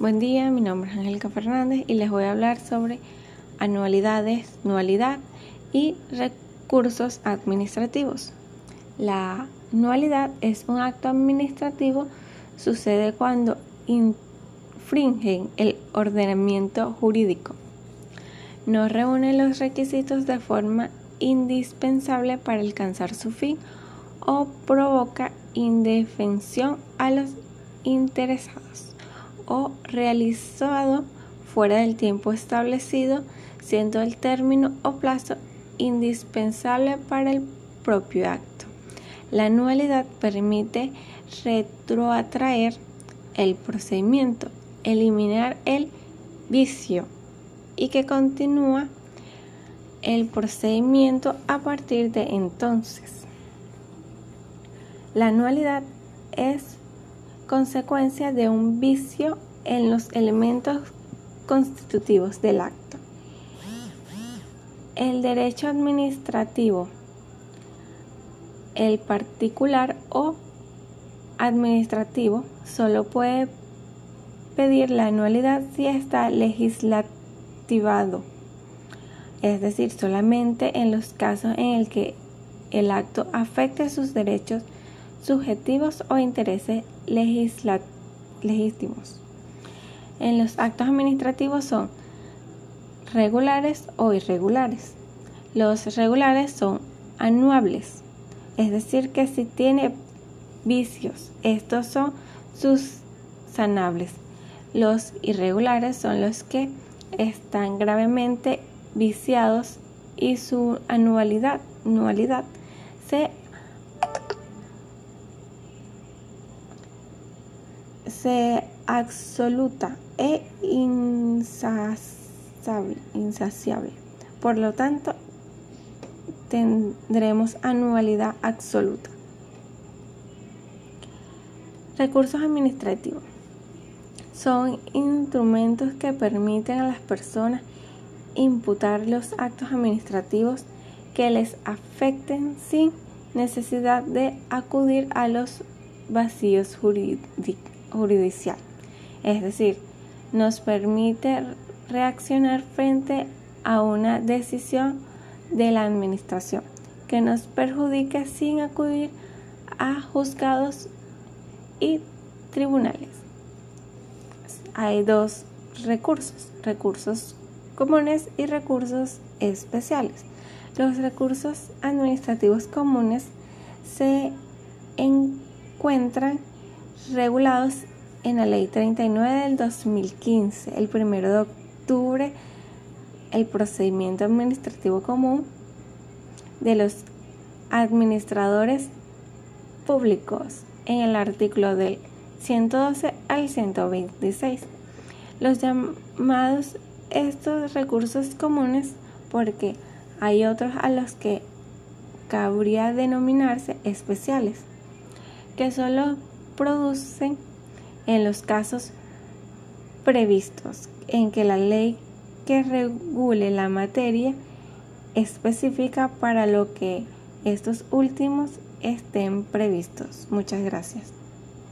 Buen día, mi nombre es Angélica Fernández y les voy a hablar sobre anualidades, nualidad y recursos administrativos. La nualidad es un acto administrativo, sucede cuando infringen el ordenamiento jurídico. No reúne los requisitos de forma indispensable para alcanzar su fin o provoca indefensión a los interesados o realizado fuera del tiempo establecido, siendo el término o plazo indispensable para el propio acto. La anualidad permite retroatraer el procedimiento, eliminar el vicio y que continúa el procedimiento a partir de entonces. La anualidad es consecuencia de un vicio en los elementos constitutivos del acto. El derecho administrativo, el particular o administrativo, solo puede pedir la anualidad si está legislativado, es decir, solamente en los casos en el que el acto afecte sus derechos subjetivos o intereses legítimos. En los actos administrativos son regulares o irregulares. Los regulares son anuables, es decir, que si tiene vicios, estos son subsanables. Los irregulares son los que están gravemente viciados y su anualidad, anualidad se se absoluta e insaciable, insaciable. Por lo tanto, tendremos anualidad absoluta. Recursos administrativos. Son instrumentos que permiten a las personas imputar los actos administrativos que les afecten sin necesidad de acudir a los vacíos jurídicos jurisdiccional, es decir, nos permite reaccionar frente a una decisión de la administración que nos perjudique sin acudir a juzgados y tribunales. Hay dos recursos, recursos comunes y recursos especiales. Los recursos administrativos comunes se encuentran regulados en la Ley 39 del 2015, el 1 de octubre, el procedimiento administrativo común de los administradores públicos en el artículo del 112 al 126. Los llamados estos recursos comunes porque hay otros a los que cabría denominarse especiales, que solo producen en los casos previstos en que la ley que regule la materia específica para lo que estos últimos estén previstos. Muchas gracias.